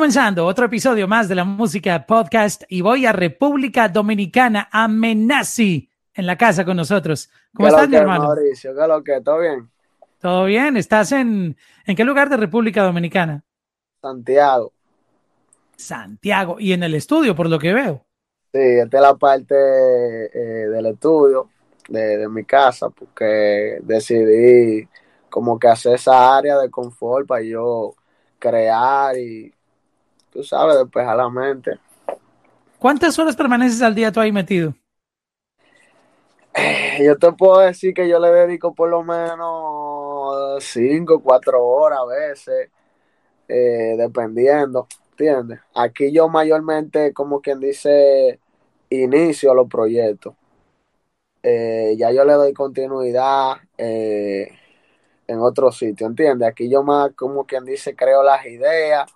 comenzando otro episodio más de la música podcast y voy a República Dominicana, a Menasi, en la casa con nosotros. ¿Cómo estás, mi hermano? Mauricio, ¿qué lo que? ¿Todo bien? ¿Todo bien? ¿Estás en, en qué lugar de República Dominicana? Santiago. Santiago. Y en el estudio, por lo que veo. Sí, esta es la parte eh, del estudio de, de mi casa, porque decidí como que hacer esa área de confort para yo crear y, tú sabes, despejar la mente. ¿Cuántas horas permaneces al día tú ahí metido? Yo te puedo decir que yo le dedico por lo menos cinco, cuatro horas a veces, eh, dependiendo, ¿entiendes? Aquí yo mayormente, como quien dice, inicio los proyectos. Eh, ya yo le doy continuidad eh, en otro sitio, ¿entiendes? Aquí yo más, como quien dice, creo las ideas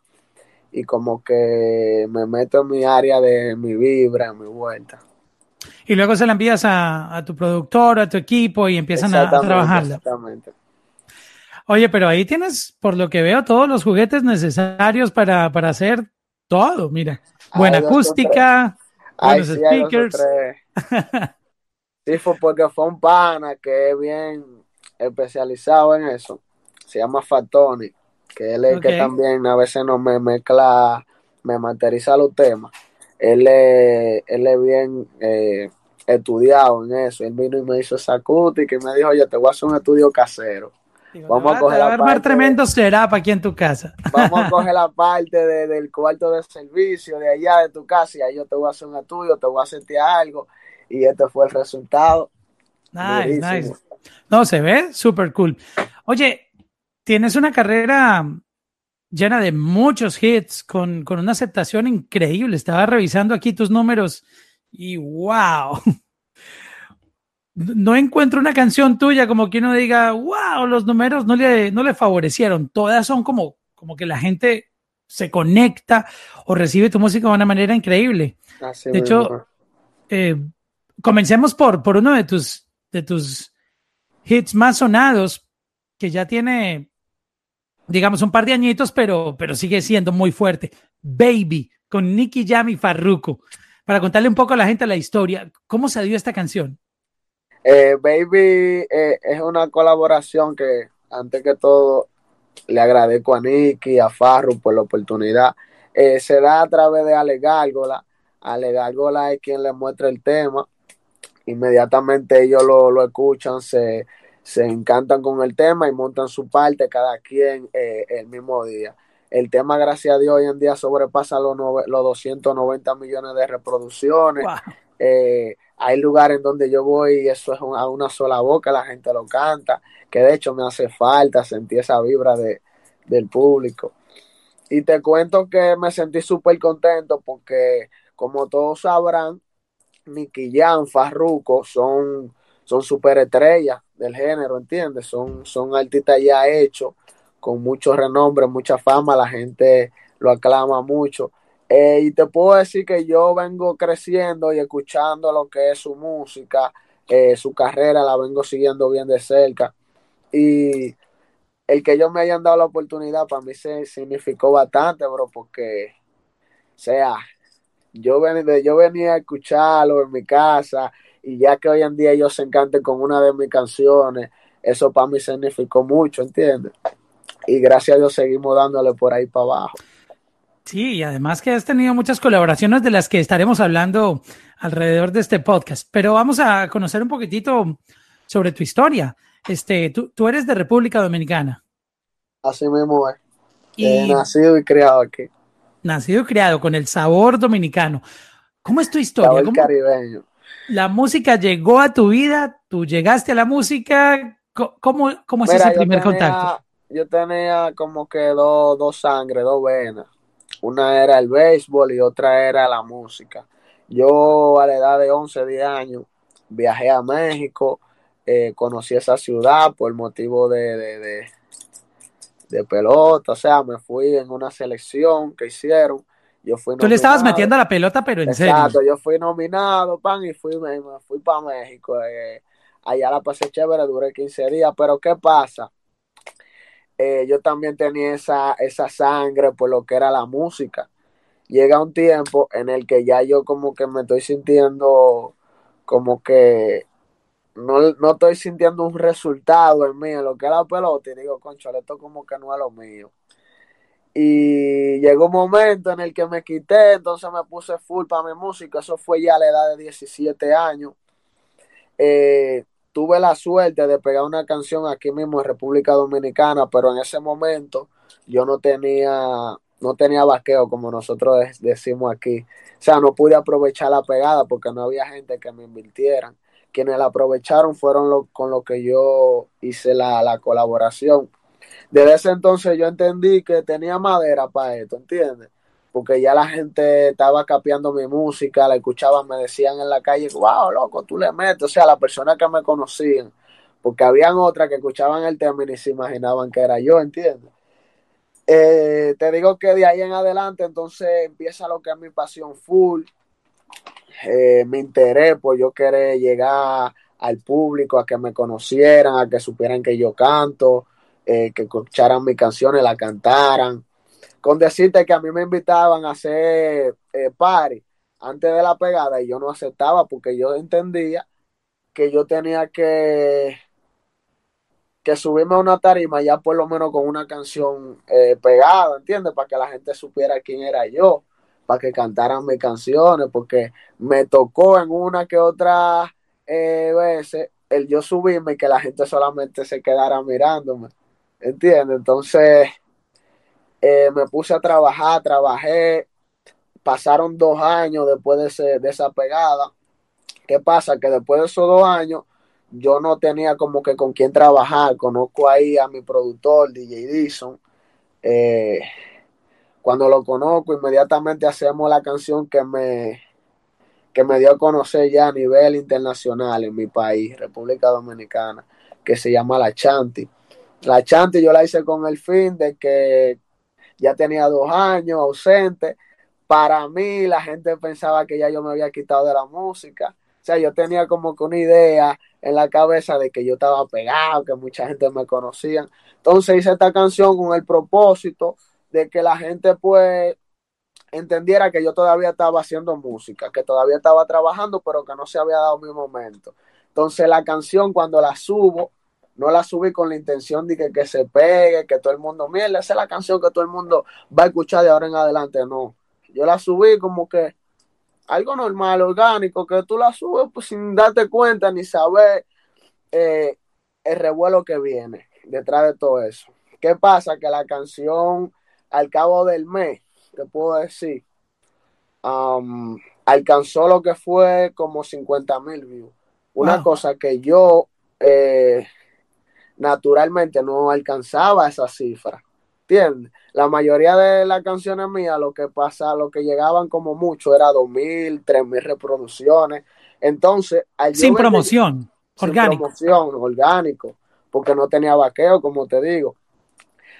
y como que me meto en mi área de mi vibra, en mi vuelta. Y luego se la envías a, a tu productor, a tu equipo y empiezan a, a trabajarla. Exactamente. Oye, pero ahí tienes, por lo que veo, todos los juguetes necesarios para, para hacer todo. Mira, buena acústica, Ay, buenos sí, speakers. Sí, fue porque fue un pana que es bien especializado en eso. Se llama Fatoni, que él es que también a veces no me mezcla, me materializa los temas. Él es, él es bien eh, estudiado en eso. Él vino y me hizo esa acústica y me dijo, oye, te voy a hacer un estudio casero. Digo, Vamos a coger va la armar parte tremendo aquí en tu casa. Vamos a coger la parte de- del cuarto de servicio de allá de tu casa y ahí yo te voy a hacer un estudio, te voy a sentir algo y este fue el resultado. Nice, Durísimo. nice. No, se ve súper cool. Oye, tienes una carrera llena de muchos hits, con, con una aceptación increíble. Estaba revisando aquí tus números y wow. No encuentro una canción tuya como que uno diga, wow, los números no le, no le favorecieron. Todas son como, como que la gente se conecta o recibe tu música de una manera increíble. Así De hecho, eh, comencemos por, por uno de tus, de tus hits más sonados, que ya tiene, digamos, un par de añitos, pero, pero sigue siendo muy fuerte. Baby, con Nicky Jam y Farruko. Para contarle un poco a la gente la historia, ¿cómo se dio esta canción? Eh, Baby eh, es una colaboración que antes que todo le agradezco a Nicky, a Farru por la oportunidad. Eh, se da a través de Ale Gárgola. Ale Gárgola es quien le muestra el tema. Inmediatamente ellos lo, lo escuchan, se, se encantan con el tema y montan su parte cada quien eh, el mismo día. El tema, gracias a Dios, hoy en día sobrepasa los, los 290 millones de reproducciones. Wow. Eh, hay lugares en donde yo voy y eso es un- a una sola boca, la gente lo canta, que de hecho me hace falta sentir esa vibra de, del público. Y te cuento que me sentí súper contento porque, como todos sabrán, Nicky Jam, Farruko son, son superestrellas del género, ¿entiendes? Son, son artistas ya hechos, con mucho renombre, mucha fama, la gente lo aclama mucho. Eh, y te puedo decir que yo vengo creciendo y escuchando lo que es su música, eh, su carrera la vengo siguiendo bien de cerca. Y el que ellos me hayan dado la oportunidad para mí se significó bastante, bro, porque, o sea, yo venía, yo venía a escucharlo en mi casa y ya que hoy en día ellos se encanten con una de mis canciones, eso para mí significó mucho, ¿entiendes? Y gracias a Dios seguimos dándole por ahí para abajo. Sí, y además que has tenido muchas colaboraciones de las que estaremos hablando alrededor de este podcast. Pero vamos a conocer un poquitito sobre tu historia. Este, tú, tú eres de República Dominicana Así mismo es. y He nacido y criado aquí. nacido y criado con el sabor dominicano. ¿Cómo es tu historia? Sabor ¿Cómo caribeño. La música llegó a tu vida? ¿Tú llegaste a la música? ¿Cómo, cómo es Mira, ese yo primer tenía, contacto? yo tenía como que dos, dos sangres, dos venas. Una era el béisbol y otra era la música. Yo a la edad de 11, 10 años viajé a México, eh, conocí esa ciudad por motivo de, de, de, de pelota, o sea, me fui en una selección que hicieron. Yo fui Tú le estabas metiendo la pelota, pero en serio. Exacto, yo fui nominado, pan, y fui, me, me fui para México. eh, allá la pasé chévere, duré 15 días, pero ¿qué pasa? eh, yo también tenía esa, esa sangre por lo que era la música. Llega un tiempo en el que ya yo como que me estoy sintiendo como que no, no estoy sintiendo un resultado en mí, en lo que es la pelota, y digo, concho, esto como que no es lo mío. Y llegó un momento en el que me quité, entonces me puse full para mi música, eso fue ya a la edad de 17 años. Eh, tuve la suerte de pegar una canción aquí mismo en República Dominicana, pero en ese momento yo no tenía, no tenía vaqueo como nosotros decimos aquí. O sea, no pude aprovechar la pegada porque no había gente que me invirtieran. Quienes la aprovecharon fueron lo, con lo que yo hice la, la colaboración. Desde ese entonces yo entendí que tenía madera para esto, ¿entiendes? porque ya la gente estaba capeando mi música, la escuchaban, me decían en la calle, wow, loco, tú le metes, o sea, las personas que me conocían, porque habían otras que escuchaban el tema y ni se imaginaban que era yo, ¿entiendes? Eh, te digo que de ahí en adelante entonces empieza lo que es mi pasión full, eh, mi interés por yo querer llegar al público, a que me conocieran, a que supieran que yo canto, eh, que escucharan mis canciones, la cantaran con decirte que a mí me invitaban a hacer eh, party antes de la pegada y yo no aceptaba porque yo entendía que yo tenía que que subirme a una tarima ya por lo menos con una canción eh, pegada, ¿entiendes? Para que la gente supiera quién era yo, para que cantaran mis canciones, porque me tocó en una que otra eh, veces el yo subirme y que la gente solamente se quedara mirándome, ¿entiendes? Entonces eh, me puse a trabajar, trabajé, pasaron dos años después de, de esa pegada. ¿Qué pasa? Que después de esos dos años yo no tenía como que con quién trabajar. Conozco ahí a mi productor, DJ Dison. Eh, cuando lo conozco, inmediatamente hacemos la canción que me, que me dio a conocer ya a nivel internacional en mi país, República Dominicana, que se llama La Chanti. La Chanti yo la hice con el fin de que ya tenía dos años ausente. Para mí, la gente pensaba que ya yo me había quitado de la música. O sea, yo tenía como que una idea en la cabeza de que yo estaba pegado, que mucha gente me conocía. Entonces hice esta canción con el propósito de que la gente pues entendiera que yo todavía estaba haciendo música, que todavía estaba trabajando, pero que no se había dado mi momento. Entonces la canción cuando la subo, no la subí con la intención de que, que se pegue, que todo el mundo, mire, esa es la canción que todo el mundo va a escuchar de ahora en adelante. No, yo la subí como que algo normal, orgánico, que tú la subes pues, sin darte cuenta ni saber eh, el revuelo que viene detrás de todo eso. ¿Qué pasa? Que la canción, al cabo del mes, te puedo decir, um, alcanzó lo que fue como 50 mil views. Una cosa que yo eh, naturalmente no alcanzaba esa cifra. ¿Entiendes? La mayoría de las canciones mías, lo que pasa, lo que llegaban como mucho era dos mil, tres mil reproducciones. Entonces, sin promoción, orgánico. Sin promoción, orgánico, porque no tenía vaqueo, como te digo.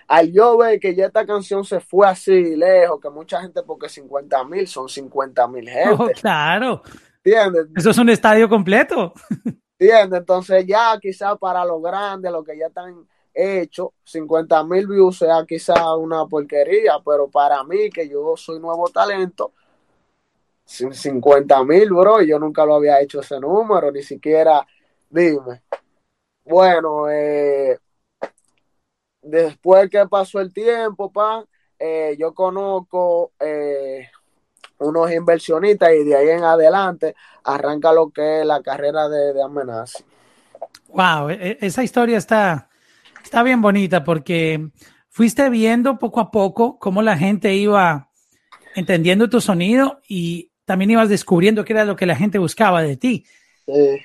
Al yo ver que ya esta canción se fue así lejos, que mucha gente, porque 50 mil son 50 mil gente. Oh, claro. ¿Entiendes? Eso es un estadio completo. Entonces ya quizá para los grandes, lo que ya están hechos, 50 mil views sea quizá una porquería, pero para mí, que yo soy nuevo talento, 50 mil, bro, yo nunca lo había hecho ese número, ni siquiera, dime. Bueno, eh, después que pasó el tiempo, pa, eh, yo conozco eh, unos inversionistas y de ahí en adelante arranca lo que es la carrera de, de amenaza. Wow, e, e, esa historia está, está bien bonita porque fuiste viendo poco a poco cómo la gente iba entendiendo tu sonido y también ibas descubriendo qué era lo que la gente buscaba de ti.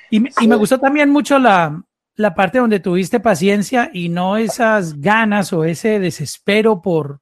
y, y, me gustó también mucho la, la parte donde tuviste paciencia y no esas ganas o ese desespero por,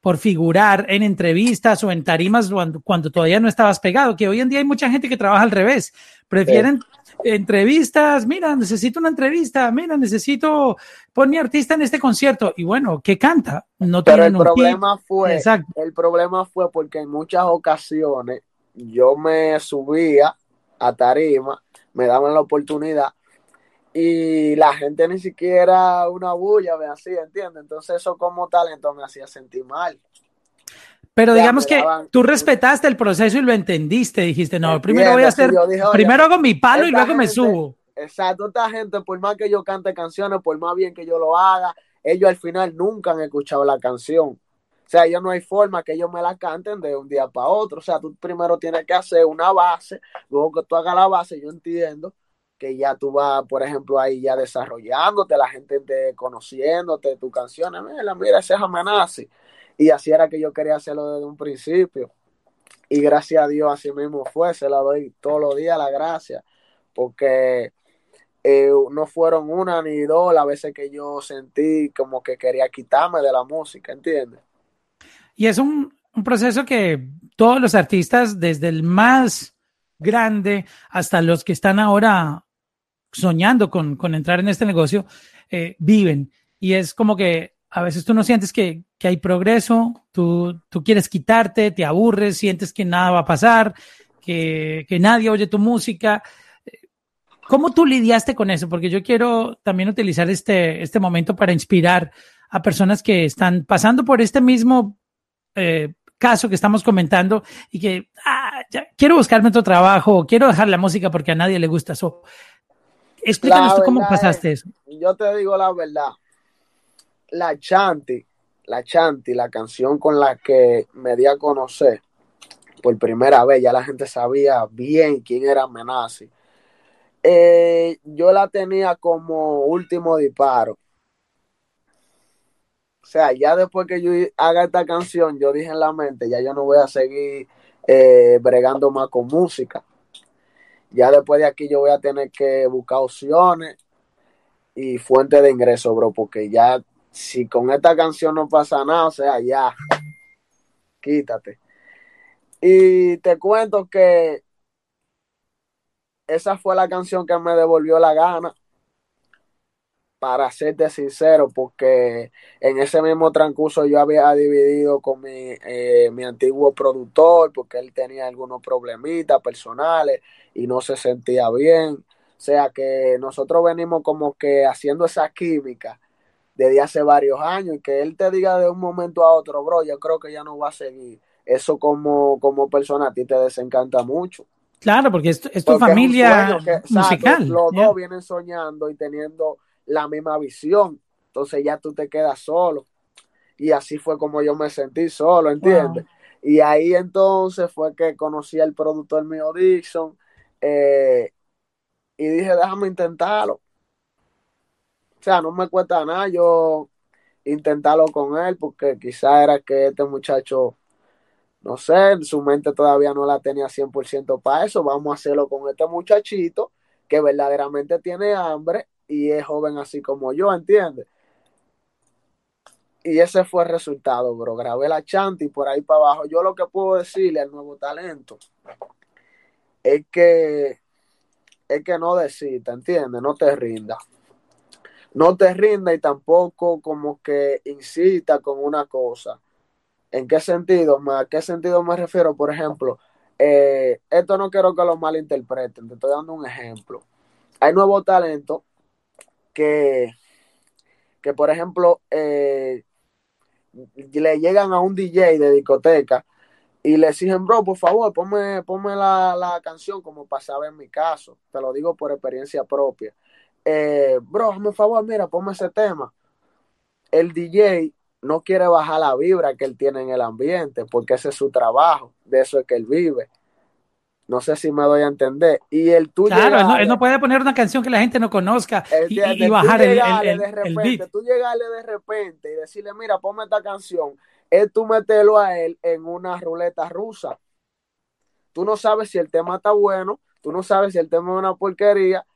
por figurar en entrevistas o en tarimas cuando, todavía no estabas pegado, que hoy en día hay mucha gente que trabaja al revés, prefieren entrevistas, mira, necesito una entrevista, mira, necesito poner mi artista en este concierto y bueno, ¿qué canta? No Pero el problema fue, el problema fue porque en muchas ocasiones yo me subía a tarima, me daban la oportunidad y la gente ni siquiera una bulla me hacía, ¿entiendes? Entonces eso como talento me hacía sentir mal. Pero digamos que tú respetaste el proceso y lo entendiste, dijiste, no, primero voy a hacer, primero hago mi palo y luego me subo. Exacto, esta gente, por más que yo cante canciones, por más bien que yo lo haga, ellos al final nunca han escuchado la canción. O sea, ya no hay forma que ellos me la canten de un día para otro. O sea, tú primero tienes que hacer una base, luego que tú hagas la base, yo entiendo que ya tú vas, por ejemplo, ahí ya desarrollándote, la gente te conociéndote, tus canciones, mira, mira, ese es. Y así era que yo quería hacerlo desde un principio. Y gracias a Dios así mismo fue, se la doy todos los días la gracia, porque eh, no fueron una ni dos las veces que yo sentí como que quería quitarme de la música, ¿entiendes? Y es un, un proceso que todos los artistas, desde el más grande hasta los que están ahora soñando con, con entrar en este negocio, eh, viven. Y es como que a veces tú no sientes que, que hay progreso, tú, tú, quieres quitarte, te aburres, sientes que nada va a pasar, que, que nadie oye tu música. ¿Cómo tú lidiaste con eso? Porque yo quiero también utilizar este, este momento para inspirar a personas que están pasando por este mismo eh, caso que estamos comentando y que ah, quiero buscarme otro trabajo, quiero dejar la música porque a nadie le gusta eso. Explícanos tú cómo pasaste eso. Yo te digo la verdad. La Chanti, la Chanti, la canción con la que me di a conocer por primera vez, ya la gente sabía bien quién era Menazi. Eh, yo la tenía como último disparo. O sea, ya después que yo haga esta canción, yo dije en la mente, ya yo no voy a seguir eh, bregando más con música. Ya después de aquí yo voy a tener que buscar opciones y fuente de ingreso, bro, porque ya si con esta canción no pasa nada, o sea, ya, quítate. Y te cuento que esa fue la canción que me devolvió la gana, para serte sincero, porque en ese mismo transcurso yo había dividido con mi, eh, mi antiguo productor, porque él tenía algunos problemitas personales y no se sentía bien. O sea que nosotros venimos como que haciendo esa química desde hace varios años y que él te diga de un momento a otro, bro, yo creo que ya no va a seguir. Eso como, como persona a ti te desencanta mucho. Claro, porque es, tu familia musical. los dos vienen soñando y teniendo la misma visión. Entonces ya tú te quedas solo. Y así fue como yo me sentí solo, ¿entiendes? Y ahí entonces fue que conocí al productor mío Dixon, eh, y dije, déjame intentarlo. O sea, no me cuesta nada yo intentarlo con él, porque quizá era que este muchacho, no sé, su mente todavía no la tenía 100% para eso. Vamos a hacerlo con este muchachito que verdaderamente tiene hambre y es joven así como yo, ¿entiendes? Y ese fue el resultado, bro. Grabé la chanta y por ahí para abajo. Yo lo que puedo decirle al nuevo talento es que es que no desista, ¿entiendes? No te rinda. No te rinda y tampoco como que incita con una cosa. ¿En qué sentido? ¿A qué sentido me refiero? Por ejemplo, eh, esto no quiero que lo malinterpreten, te estoy dando un ejemplo. Hay nuevo talento que, que por ejemplo, eh, le llegan a un DJ de discoteca y le exigen, bro, por favor, ponme, ponme la, la, canción como pasaba en mi caso. Te lo digo por experiencia propia. Eh, bro, por favor, mira, ponme ese tema. El DJ no quiere bajar la vibra que él tiene en el ambiente, porque ese es su trabajo, de eso es que él vive. No sé si me doy a entender. Y el tuyo. Claro, él no, puede poner una canción que la gente no conozca y, y, bajar el, el, de repente, Tú llegarle de repente y decirle, mira, ponme esta canción es tú meterlo a él en una ruleta rusa. Tú no sabes si el tema está bueno, tú no sabes si el tema es una porquería,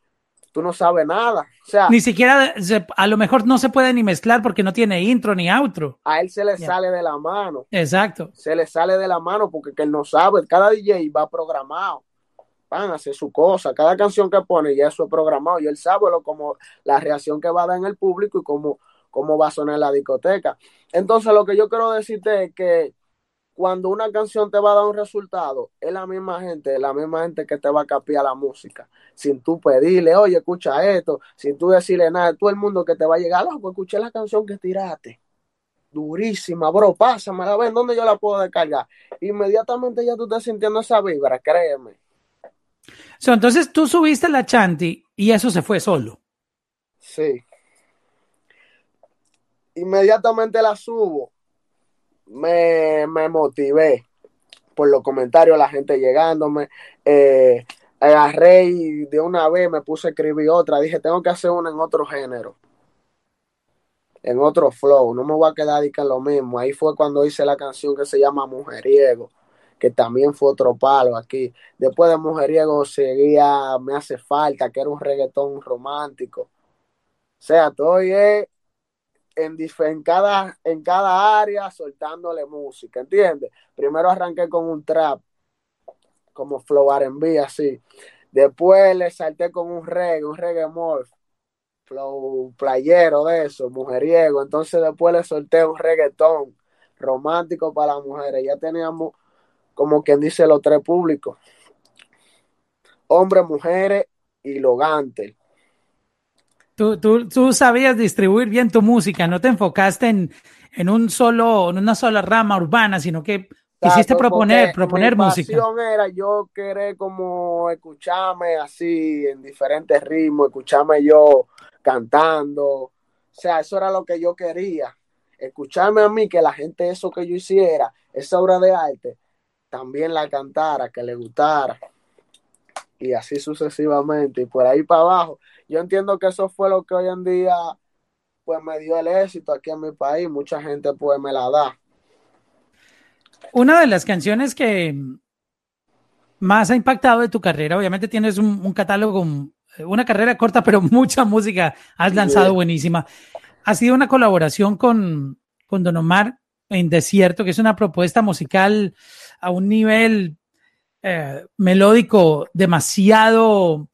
tú no sabes nada. O sea, ni siquiera, a lo mejor no se puede ni mezclar porque no tiene intro ni outro. A él se le sale de la mano. Exacto. Se le sale de la mano porque que él no sabe. Cada DJ va programado. Van a hacer su cosa. Cada canción que pone ya eso es programado y él sabe lo, como la reacción que va a dar en el público y cómo, cómo va a sonar la discoteca. Entonces, lo que yo quiero decirte es que cuando una canción te va a dar un resultado, es la misma gente, la misma gente que te va a capiar la música. Sin tú pedirle, oye, escucha esto, sin tú decirle nada, todo el mundo que te va a llegar, loco, escuché la canción que tiraste. Durísima, bro, pásamela, ven, ¿dónde yo la puedo descargar? Inmediatamente ya tú estás sintiendo esa vibra, créeme. entonces tú subiste la chanti y eso se fue solo. Sí. Inmediatamente la subo me, me motivé por los comentarios, la gente llegándome. Eh, agarré y de una vez me puse a escribir otra. Dije, tengo que hacer una en otro género, en otro flow. No me voy a quedar en lo mismo. Ahí fue cuando hice la canción que se llama Mujeriego, que también fue otro palo aquí. Después de Mujeriego seguía Me hace falta, que era un reggaetón romántico. O sea, estoy en, cada, en cada área soltándole música, ¿entiendes? Primero arranqué con un trap, como Flow R&B, así. Después le salté con un reggae, un reggae morph, flow playero de eso, mujeriego. Entonces después le solté un reggaetón romántico para las mujeres. Ya teníamos, como quien dice, los tres públicos. Hombres, mujeres y logantes. Tú, tú, tú, sabías distribuir bien tu música, no te enfocaste en, en un solo, en una sola rama urbana, sino que quisiste proponer, proponer mi música. era yo querer como escucharme así en diferentes ritmos, escucharme yo cantando. O sea, eso era lo que yo quería. Escucharme a mí, que la gente eso que yo hiciera, esa obra de arte, también la cantara, que le gustara. Y así sucesivamente. Y por ahí para abajo yo entiendo que eso fue lo que hoy en día pues me dio el éxito aquí en mi país, mucha gente pues me la da. Una de las canciones que más ha impactado de tu carrera, obviamente tienes un, catálogo, una carrera corta, pero mucha música has lanzado buenísima. Ha sido una colaboración con, con Don Omar en Desierto, que es una propuesta musical a un nivel eh, melódico demasiado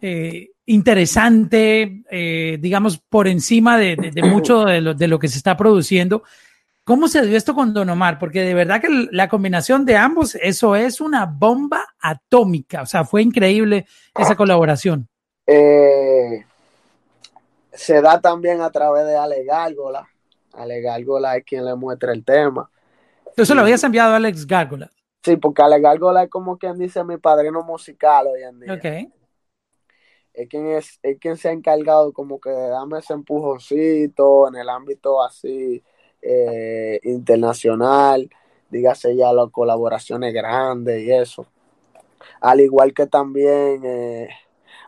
eh, interesante, eh, digamos, por encima de, mucho de lo, de lo, que se está produciendo. ¿Cómo se dio esto con Don Omar? Porque de verdad que la combinación de ambos, eso es una bomba atómica. O sea, fue increíble esa colaboración. Eh, se da también a través de Ale Gárgola. Ale Gárgola es quien le muestra el tema. Tú se lo habías enviado a Alex Gárgola. Sí, porque Ale Gárgola es como quien dice mi padrino musical hoy en día. Ok es quien, es, quien se ha encargado como que de darme ese empujoncito en el ámbito así eh, internacional, dígase ya las colaboraciones grandes y eso. Al igual que también eh,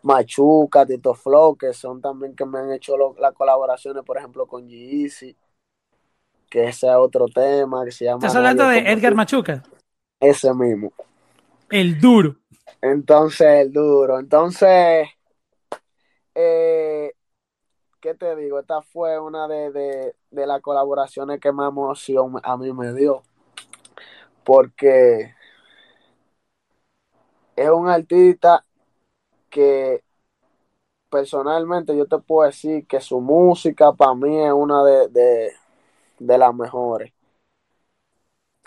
Machuca, Tito Flow, que son también que me han hecho las colaboraciones, por ejemplo, con g que ese es otro tema que se llama... ¿Estás hablando de Edgar Machuca? Ese mismo. El duro. Entonces, el duro. Entonces, eh, ¿qué te digo? Esta fue una de, las colaboraciones que más emoción a mí me dio. Porque es un artista que personalmente yo te puedo decir que su música para mí es una de, las mejores.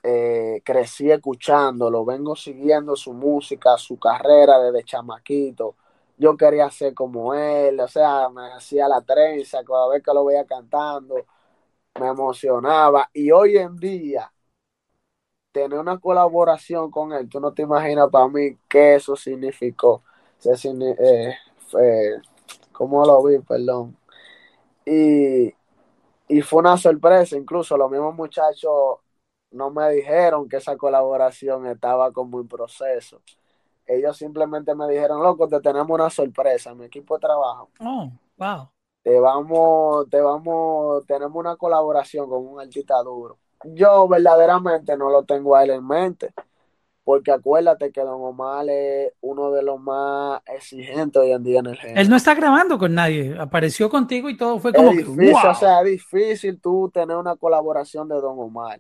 Eh, crecí escuchándolo, vengo siguiendo su música, su carrera desde chamaquito yo quería ser como él, o sea, me hacía la trenza cada vez que lo veía cantando, me emocionaba. Y hoy en día, tener una colaboración con él, tú no te imaginas para mí qué eso significó. Eh, ¿Cómo lo vi? Perdón. Y, y fue una sorpresa, incluso los mismos muchachos no me dijeron que esa colaboración estaba como en proceso ellos simplemente me dijeron, loco, te tenemos una sorpresa, mi equipo de trabajo. Oh, wow. Te vamos, te vamos, tenemos una colaboración con un artista duro. Yo verdaderamente no lo tengo a él en mente, porque acuérdate que Don Omar es uno de los más exigentes hoy en día en el género. Él no está grabando con nadie, apareció contigo y todo fue como... difícil, o sea, es difícil tú tener una colaboración de Don Omar.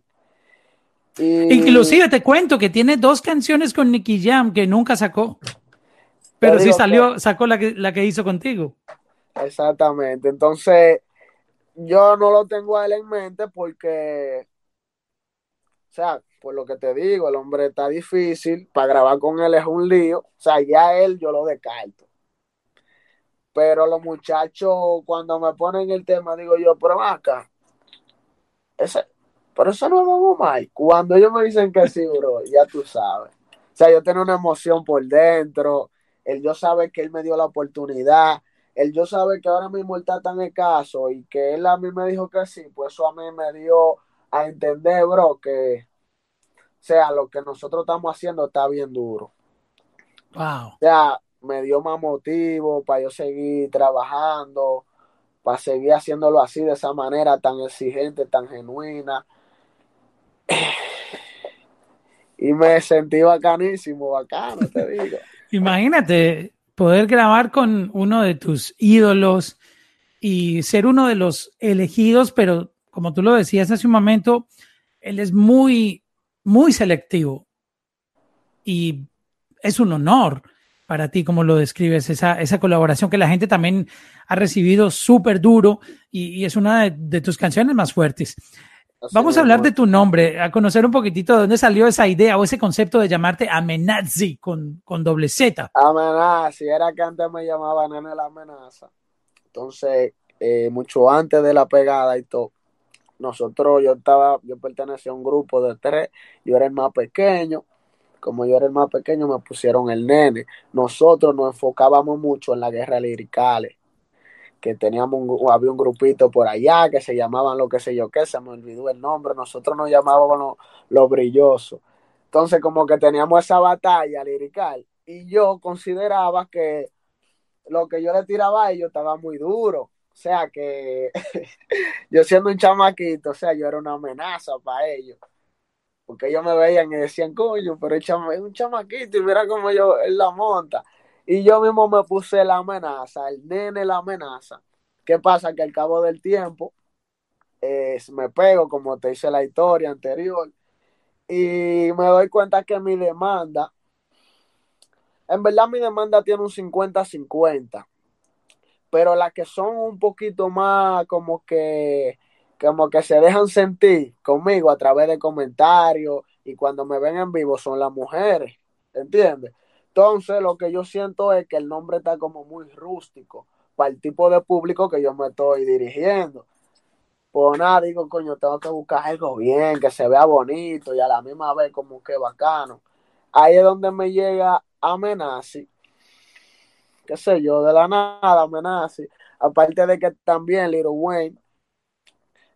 Inclusive te cuento que tiene dos canciones con Nicky Jam que nunca sacó. Pero sí salió, sacó la que, la que hizo contigo. Exactamente. Entonces, yo no lo tengo a él en mente porque, o sea, por lo que te digo, el hombre está difícil, para grabar con él es un lío, o sea, ya él yo lo descarto. Pero los muchachos, cuando me ponen el tema, digo yo, pero acá, ese, pero eso no vamos mal. Cuando ellos me dicen que sí, bro, ya tú sabes. O sea, yo tengo una emoción por dentro, el yo sabe que él me dio la oportunidad, el yo sabe que ahora mismo está tan escaso y que él a mí me dijo que sí, pues eso a mí me dio a entender, bro, que o sea, lo que nosotros estamos haciendo está bien duro. Wow. O sea, me dio más motivo para yo seguir trabajando, para seguir haciéndolo así, de esa manera tan exigente, tan genuina. Y me sentí bacanísimo, bacano, te digo. Imagínate poder grabar con uno de tus ídolos y ser uno de los elegidos, pero como tú lo decías hace un momento, él es muy, muy selectivo y es un honor para ti, como lo describes, esa, esa colaboración que la gente también ha recibido súper duro y, es una de, tus canciones más fuertes. Vamos a hablar de tu nombre, a conocer un poquitito de dónde salió esa idea o ese concepto de llamarte Amenazi con, con doble Z. Amenazi, era que antes me llamaba Nene la Amenaza. Entonces, eh, mucho antes de la pegada y todo, nosotros, yo estaba, yo pertenecía a un grupo de tres, yo era el más pequeño, como yo era el más pequeño, me pusieron el nene. Nosotros nos enfocábamos mucho en la guerra liricales, que teníamos un, había un grupito por allá que se llamaban lo que sé yo qué, se me olvidó el nombre, nosotros nos llamábamos los lo brillosos. Entonces, como que teníamos esa batalla lirical, y yo consideraba que lo que yo le tiraba a ellos estaba muy duro. O sea que yo siendo un chamaquito, o sea, yo era una amenaza para ellos. Porque ellos me veían y decían, coño, pero es un chamaquito y mira cómo yo, él la monta. Y yo mismo me puse la amenaza, el nene la amenaza. ¿Qué pasa? Que al cabo del tiempo me pego, como te hice la historia anterior, y me doy cuenta que mi demanda, en verdad mi demanda tiene un 50-50 pero las que son un poquito más como que como que se dejan sentir conmigo a través de comentarios y cuando me ven en vivo son las mujeres, ¿entiendes? Entonces lo que yo siento es que el nombre está como muy rústico para el tipo de público que yo me estoy dirigiendo. Pues nada, digo, coño, tengo que buscar algo bien, que se vea bonito y a la misma vez como que bacano. Ahí es donde me llega Amenazi, qué sé yo, de la nada amenaza. Aparte de que también Little Wayne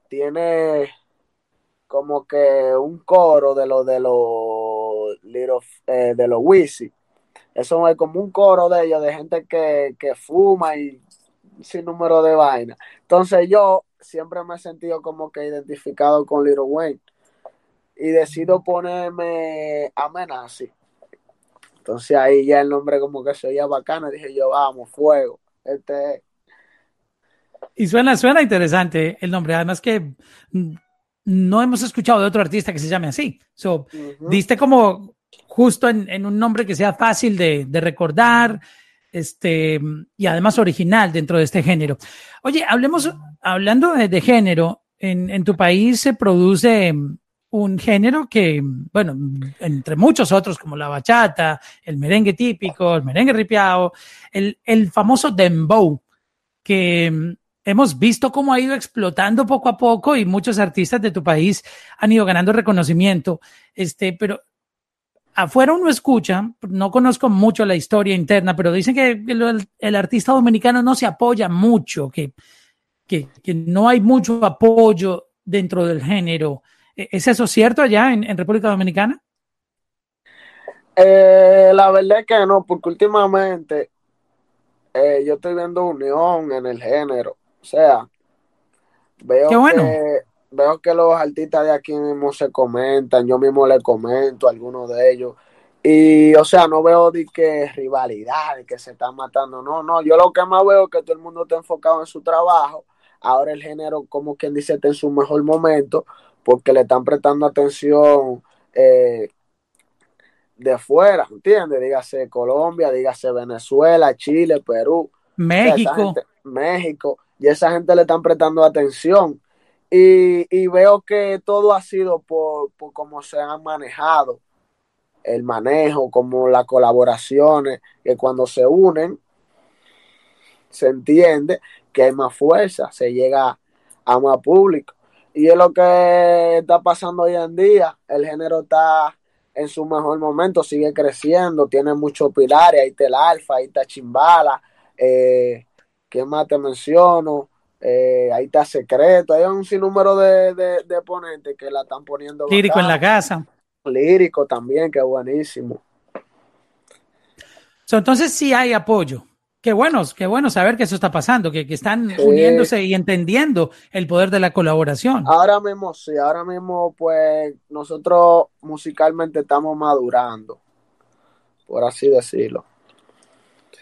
tiene como que un coro de los de los eh, de los Wisi. Eso es como un coro de ellos, de gente que, que fuma y sin número de vaina. Entonces yo siempre me he sentido como que identificado con Little Wayne. Y decido ponerme amenaza entonces ahí ya el nombre como que se oía bacano, dije yo, vamos, fuego. Este Y suena, suena interesante el nombre, además que no hemos escuchado de otro artista que se llame así. So, uh -huh. Diste como justo en, un nombre que sea fácil de, recordar, este, y además original dentro de este género. Oye, hablemos, hablando de, género, en, en, tu país se produce un género que, bueno, entre muchos otros como la bachata, el merengue típico, el merengue ripiao, el, el famoso dembow, que hemos visto cómo ha ido explotando poco a poco y muchos artistas de tu país han ido ganando reconocimiento, este, pero afuera uno escucha, no conozco mucho la historia interna, pero dicen que el, el artista dominicano no se apoya mucho, que, que, que no hay mucho apoyo dentro del género. ¿Es eso cierto allá en, en República Dominicana? Eh, la verdad es que no, porque últimamente eh, yo estoy viendo unión en el género. O sea, veo, bueno. que, veo que los artistas de aquí mismo se comentan, yo mismo le comento a algunos de ellos. Y, o sea, no veo de que rivalidad, de que se están matando. No, no, yo lo que más veo es que todo el mundo está enfocado en su trabajo. Ahora el género, como quien dice, está en su mejor momento porque le están prestando atención eh, de fuera, ¿entiendes? Dígase Colombia, dígase Venezuela, Chile, Perú. México. O sea, gente, México. Y esa gente le están prestando atención. Y, veo que todo ha sido por, por cómo se han manejado el manejo, como las colaboraciones, que cuando se unen, se entiende que hay más fuerza, se llega a más público. Y es lo que está pasando hoy en día. El género está en su mejor momento, sigue creciendo, tiene muchos pilares, ahí está el alfa, ahí está Chimbala, eh, ¿qué más te menciono? Eh, ahí está Secreto, hay un sinnúmero de, de, ponentes que la están poniendo. Lírico en la casa. Lírico también, que buenísimo. entonces sí hay apoyo. Qué bueno, qué bueno saber que eso está pasando, que, están uniéndose y entendiendo el poder de la colaboración. Ahora mismo sí, ahora mismo pues nosotros musicalmente estamos madurando, por así decirlo.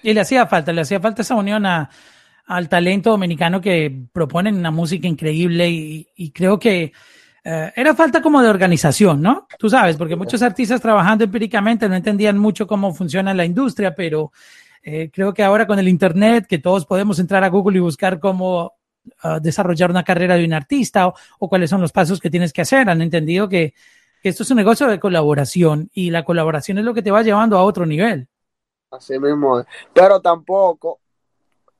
Y le hacía falta, le hacía falta esa unión al talento dominicano que proponen una música increíble y, creo que eh, era falta como de organización, ¿no? Tú sabes, porque muchos artistas trabajando empíricamente no entendían mucho cómo funciona la industria, pero eh, creo que ahora con el Internet, que todos podemos entrar a Google y buscar cómo ah, desarrollar una carrera de un artista o, cuáles son los pasos que tienes que hacer, han entendido que, esto es un negocio de colaboración y la colaboración es lo que te va llevando a otro nivel. Así mismo, pero tampoco,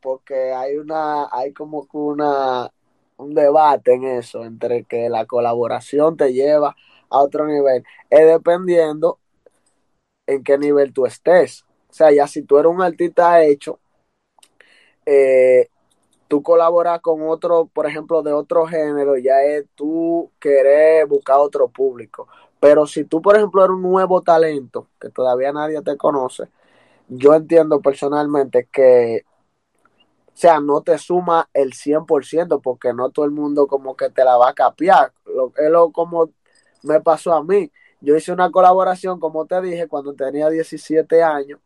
porque hay una, hay como una, un debate en eso, entre que la colaboración te lleva a otro nivel, es dependiendo en qué nivel tú estés. O sea, ya si tú eres un artista hecho, eh, tú colaboras con otro, por ejemplo, de otro género, ya es tú querer buscar otro público. Pero si tú, por ejemplo, eres un nuevo talento, que todavía nadie te conoce, yo entiendo personalmente que, o sea, no te suma el 100%, porque no todo el mundo como que te la va a capiar. Lo, es lo como me pasó a mí. Yo hice una colaboración, como te dije, cuando tenía 17 años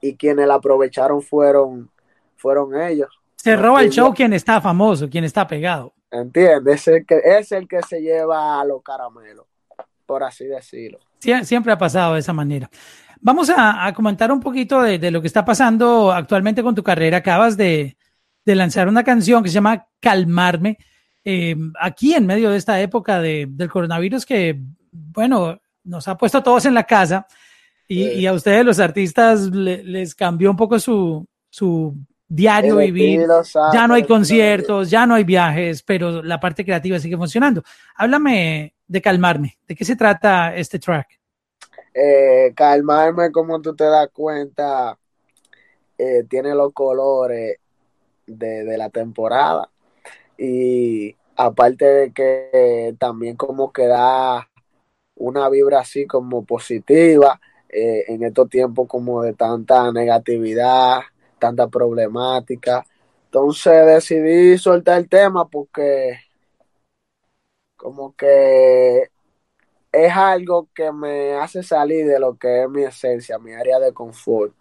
y quienes la aprovecharon fueron, fueron ellos. Se roba el show quien está famoso, quien está pegado. ¿Entiendes? Es el que, es el que se lleva a los caramelos, por así decirlo. siempre ha pasado de esa manera. Vamos a, comentar un poquito de, lo que está pasando actualmente con tu carrera. Acabas de, lanzar una canción que se llama Calmarme. Eh, aquí en medio de esta época del coronavirus que, bueno, nos ha puesto a todos en la casa y, a ustedes, los artistas, les cambió un poco su, su diario vivir. Ya no hay conciertos, ya no hay viajes, pero la parte creativa sigue funcionando. Háblame de Calmarme. ¿De qué se trata este track? Eh, calmarme, como tú te das cuenta, eh, tiene los colores de, de, la temporada. Y aparte de que también como que da una vibra así como positiva eh, en estos tiempos como de tanta negatividad, tanta problemática. Entonces decidí soltar el tema porque como que es algo que me hace salir de lo que es mi esencia, mi área de confort.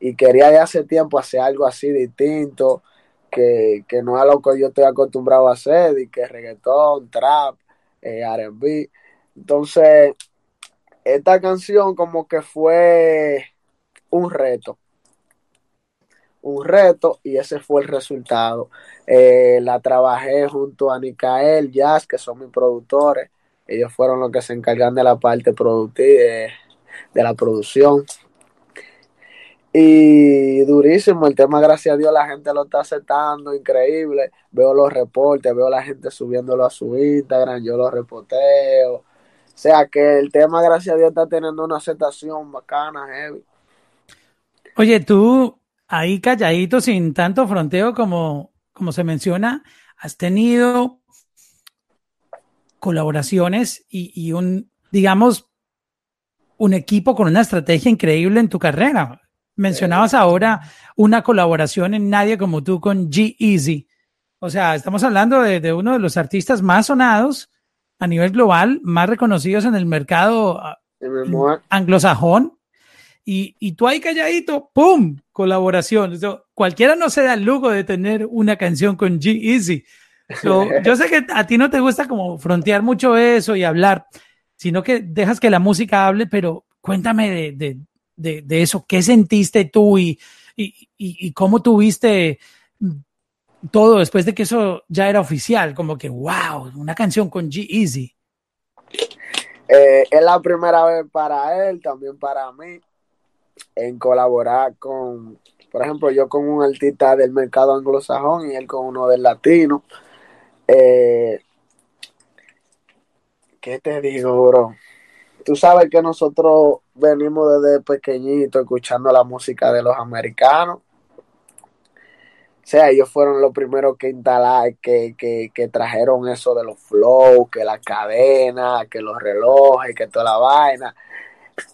Y quería de hace tiempo hacer algo así distinto, que, no es lo que yo estoy acostumbrado a hacer, y que reggaetón, trap, eh, RB. Entonces, esta canción como que fue un reto. Un reto y ese fue el resultado. Eh, la trabajé junto a Nicael Jazz, que son mis productores. Ellos fueron los que se encargan de la parte productiva, de, de la producción. Y durísimo, el tema, gracias a Dios, la gente lo está aceptando, increíble. Veo los reportes, veo la gente subiéndolo a su Instagram, yo lo repoteo o sea que el tema, gracias a Dios, está teniendo una aceptación bacana, heavy. Oye, tú ahí calladito, sin tanto fronteo como, como se menciona, has tenido colaboraciones y, y un, digamos, un equipo con una estrategia increíble en tu carrera. Mencionabas ahora una colaboración en Nadie como tú con G-Easy. O sea, estamos hablando de, de, uno de los artistas más sonados a nivel global, más reconocidos en el mercado ah, anglosajón. Y, y tú ahí calladito, ¡pum! Colaboración. cualquiera no se da el lujo de tener una canción con G-Easy. yo sé que a ti no te gusta como frontear mucho eso y hablar, sino que dejas que la música hable, pero cuéntame de, de, de, de eso. ¿Qué sentiste tú y, y, y, cómo tuviste todo después de que eso ya era oficial? Como que, wow, una canción con G-Easy. Eh, es la primera vez para él, también para mí, en colaborar con, por ejemplo, yo con un artista del mercado anglosajón y él con uno del latino. Eh, ¿Qué te digo, bro? Tú sabes que nosotros venimos desde pequeñito escuchando la música de los americanos. O sea, ellos fueron los primeros que instalar, que, que, trajeron eso de los flows, que la cadena, que los relojes, que toda la vaina.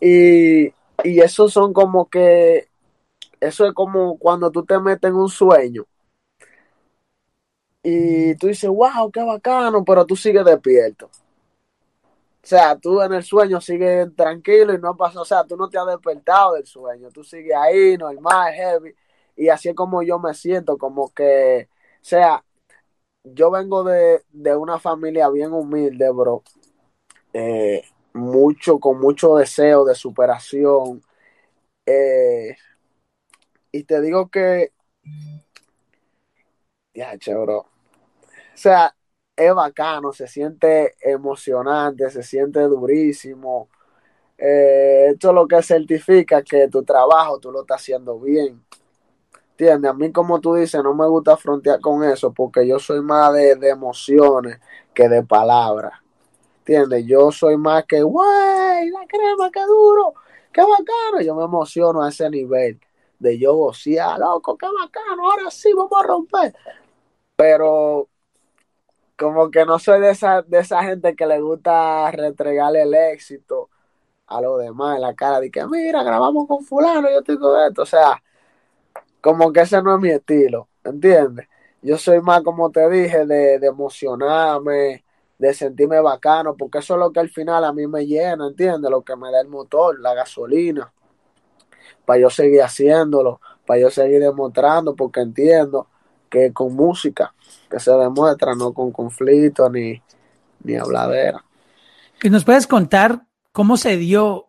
Y, y eso son como que, eso es como cuando tú te metes en un sueño y tú dices, wow, qué bacano, pero tú sigues despierto. O sea, tú en el sueño sigues tranquilo y no pasa, o sea, tú no te has despertado del sueño, tú sigues ahí, normal, heavy, y así es como yo me siento, como que, o sea, yo vengo de, una familia bien humilde, bro, eh, mucho, con mucho deseo de superación, eh, y te digo que, ya, bro, o sea, es bacano, se siente emocionante, se siente durísimo. Eh, esto es lo que certifica que tu trabajo tú lo estás haciendo bien. ¿Entiendes? A mí, como tú dices, no me gusta frontear con eso porque yo soy más de, emociones que de palabras. ¿Entiendes? Yo soy más que, ¡wey! La crema, qué duro, qué bacano. Yo me emociono a ese nivel de yo vocear, loco, qué bacano, ahora sí vamos a romper. Pero como que no soy de esa, de esa gente que le gusta retregarle el éxito a los demás en la cara de que mira, grabamos con fulano, yo estoy con esto, o sea, como que ese no es mi estilo, ¿entiendes? Yo soy más, como te dije, de, de emocionarme, de sentirme bacano, porque eso es lo que al final a mí me llena, ¿entiendes? Lo que me da el motor, la gasolina, para yo seguir haciéndolo, para yo seguir demostrando, porque entiendo que con música que se demuestra, no con conflicto ni, ni habladera. ¿Y nos puedes contar cómo se dio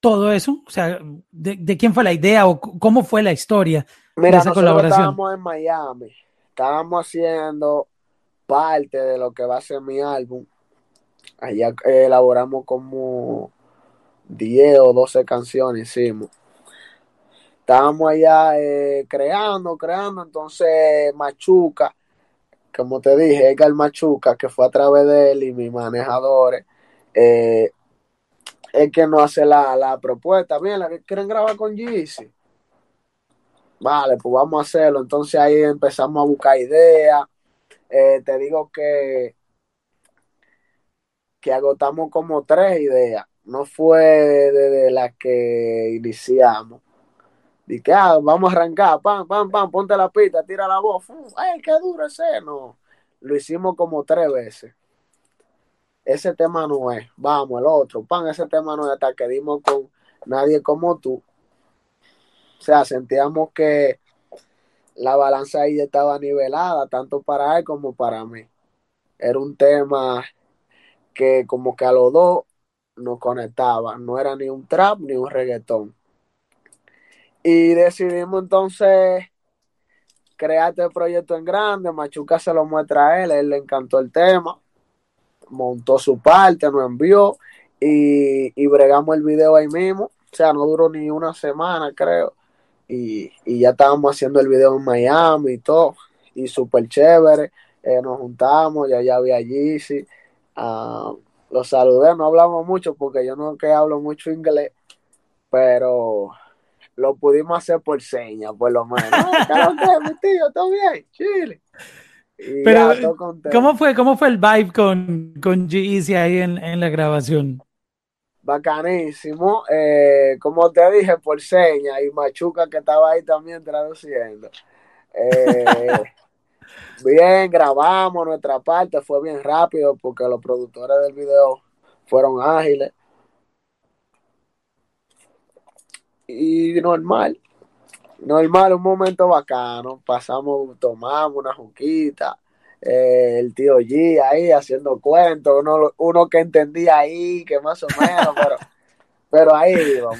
todo eso? O sea, ¿de, quién fue la idea o cómo fue la historia de esa colaboración? Estábamos en Miami, estábamos haciendo parte de lo que va a ser mi álbum. Allá elaboramos como 10 o 12 canciones, hicimos estábamos allá eh, creando, creando, entonces Machuca, como te dije, Edgar Machuca, que fue a través de él y mis manejadores, eh, es que nos hace la, propuesta, bien, la que quieren grabar con Jeezy. Vale, pues vamos a hacerlo. Entonces ahí empezamos a buscar ideas. Eh, te digo que, que agotamos como tres ideas. No fue de las que iniciamos. Dije, ah, vamos a arrancar, pam, pam, pam, ponte la pista, tira la voz, ay, qué duro ese, no. Lo hicimos como tres veces. Ese tema no es, vamos, el otro, pam, ese tema no es, hasta que dimos con nadie como tú. O sea, sentíamos que la balanza ahí estaba nivelada, tanto para él como para mí. Era un tema que como que a los dos nos conectaba, no era ni un trap ni un reggaetón y decidimos entonces crear este proyecto en grande. Machuca se lo muestra a él, él le encantó el tema, montó su parte, nos envió y, y bregamos el video ahí mismo. O sea, no duró ni una semana, creo. Y, ya estábamos haciendo el video en Miami y todo. Y súper chévere. Eh, nos juntamos, ya ya había sí. Uh, los saludé, no hablamos mucho porque yo no que hablo mucho inglés, pero lo pudimos hacer por señas, por lo menos. mi tío, todo bien, chile. Pero, ¿cómo fue, ¿cómo fue el vibe con, con G-Eazy ahí en, en, la grabación? Bacanísimo. Eh, como te dije, por señas, y Machuca que estaba ahí también traduciendo. Eh, bien, grabamos nuestra parte, fue bien rápido porque los productores del video fueron ágiles. Y normal, normal, un momento bacano, pasamos, tomamos una juquita, eh, el tío G ahí haciendo cuentos, uno, uno que entendía ahí, que más o menos, pero, pero ahí íbamos.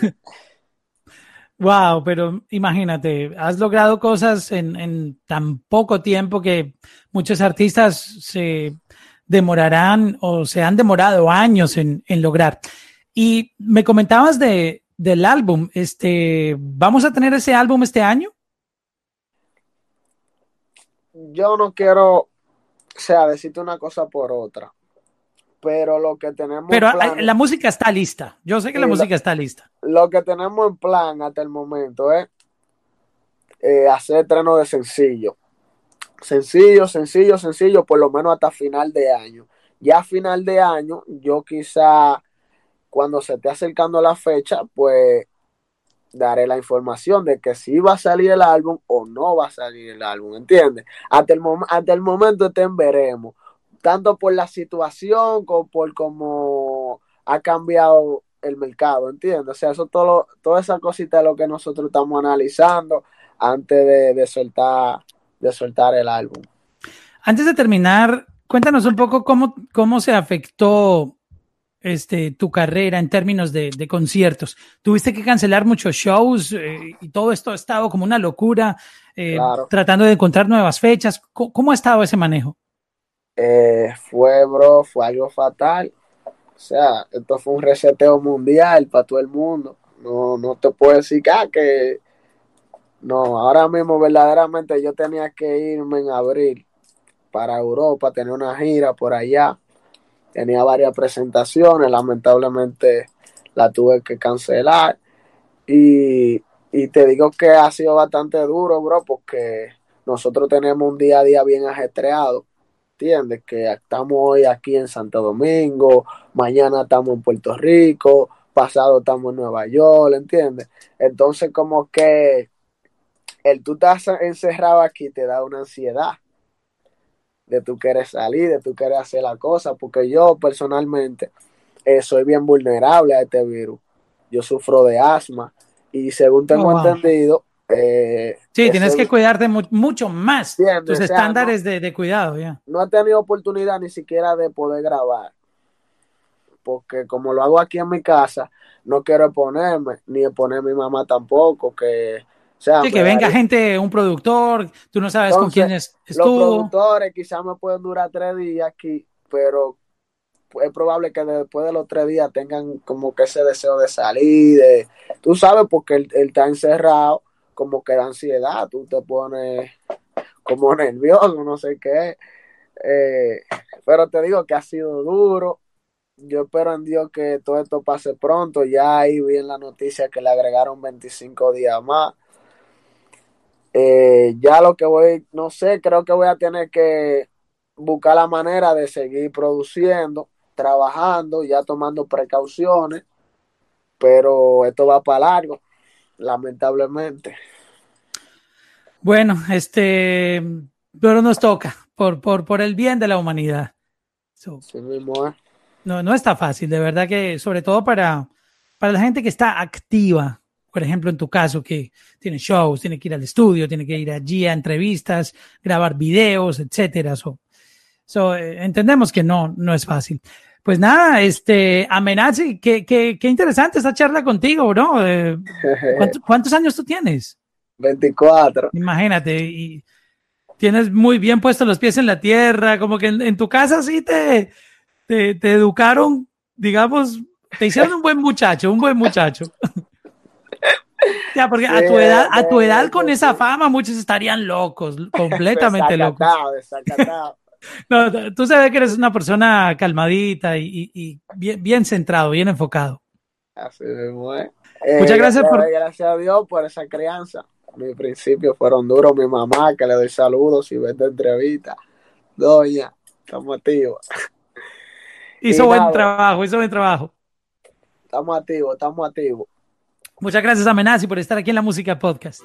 Wow, pero imagínate, has logrado cosas en, en, tan poco tiempo que muchos artistas se demorarán o se han demorado años en, en lograr. Y me comentabas de, del álbum, este, ¿vamos a tener ese álbum este año? Yo no quiero, o sea, decirte una cosa por otra pero lo que tenemos. Pero plan, la música está lista. Yo sé que la música está lista. Lo que tenemos en plan hasta el momento es eh, hacer treno de sencillo. Sencillo, sencillo, sencillo, por lo menos hasta final de año. Ya a final de año, yo quizá cuando se esté acercando la fecha, pues daré la información de que si va a salir el álbum o no va a salir el álbum, ¿entiendes? Hasta el, hasta el momento te veremos tanto por la situación como por cómo ha cambiado el mercado, ¿entiendes? O sea, eso todo, toda esa cosita es lo que nosotros estamos analizando antes de, de, soltar, de soltar el álbum. Antes de terminar, cuéntanos un poco cómo, cómo se afectó este, tu carrera en términos de, de conciertos. Tuviste que cancelar muchos shows eh, y todo esto ha estado como una locura, eh, claro. tratando de encontrar nuevas fechas. ¿Cómo, ¿Cómo ha estado ese manejo? Eh, fue, bro, fue algo fatal. O sea, esto fue un reseteo mundial para todo el mundo. No, no te puedo decir que, ah, que no, ahora mismo verdaderamente yo tenía que irme en abril para Europa, tener una gira por allá. Tenía varias presentaciones, lamentablemente la tuve que cancelar. Y, y te digo que ha sido bastante duro, bro, porque nosotros tenemos un día a día bien ajetreado ¿entiendes? Que estamos hoy aquí en Santo Domingo, mañana estamos en Puerto Rico, pasado estamos en Nueva York, ¿entiendes? Entonces como que el tú estás encerrado aquí te da una ansiedad de tú querer salir, de tú querer hacer la cosa, porque yo personalmente eh, soy bien vulnerable a este virus. Yo sufro de asma y según tengo oh, wow. entendido, eh, sí, tienes que cuidarte mu mucho más tus o sea, estándares no, de, de, cuidado. ya. No he tenido oportunidad ni siquiera de poder grabar, porque como lo hago aquí en mi casa, no quiero exponerme, ni exponer a mi mamá tampoco, que... O sea, sí, que venga gente, un productor, tú no sabes Entonces, con quién es, estuvo. Los productores quizás me pueden durar tres días aquí, pero es probable que después de los tres días tengan como que ese deseo de salir, de, tú sabes, porque él, él está encerrado como que da ansiedad, tú te pones como nervioso, no sé qué. Eh, pero te digo que ha sido duro. Yo espero en Dios que todo esto pase pronto. Ya ahí vi en la noticia que le agregaron 25 días más. Eh, ya lo que voy, no sé, creo que voy a tener que buscar la manera de seguir produciendo, trabajando, ya tomando precauciones, pero esto va para largo lamentablemente. Bueno, este, pero nos toca por, por, por el bien de la humanidad. So, sí mismo, ¿eh? no, no está fácil, de verdad que sobre todo para, para la gente que está activa, por ejemplo, en tu caso, que tiene shows, tiene que ir al estudio, tiene que ir allí a entrevistas, grabar videos, etcétera. So, so, eh, entendemos que no, no es fácil. Pues nada, este, Amenazi, qué, qué, qué interesante esta charla contigo, bro. Eh, ¿cuántos, ¿Cuántos años tú tienes? 24. Imagínate, y tienes muy bien puestos los pies en la tierra, como que en, en tu casa sí te, te, te, educaron, digamos, te hicieron un buen muchacho, un buen muchacho. ya, porque a tu edad, a tu edad con esa fama muchos estarían locos, completamente locos. Desacatado. No, tú sabes que eres una persona calmadita y, bien, bien, centrado, bien enfocado. Así mismo, ¿eh? Muchas eh, gracias por. Gracias a Dios por esa crianza. Mis principios fueron duros. Mi mamá, que le doy saludos y ve esta entrevista. Doña, estamos activos. Hizo buen nada, trabajo, hizo buen trabajo. Estamos activos, estamos activos. Muchas gracias, Amenazi, por estar aquí en la Música Podcast.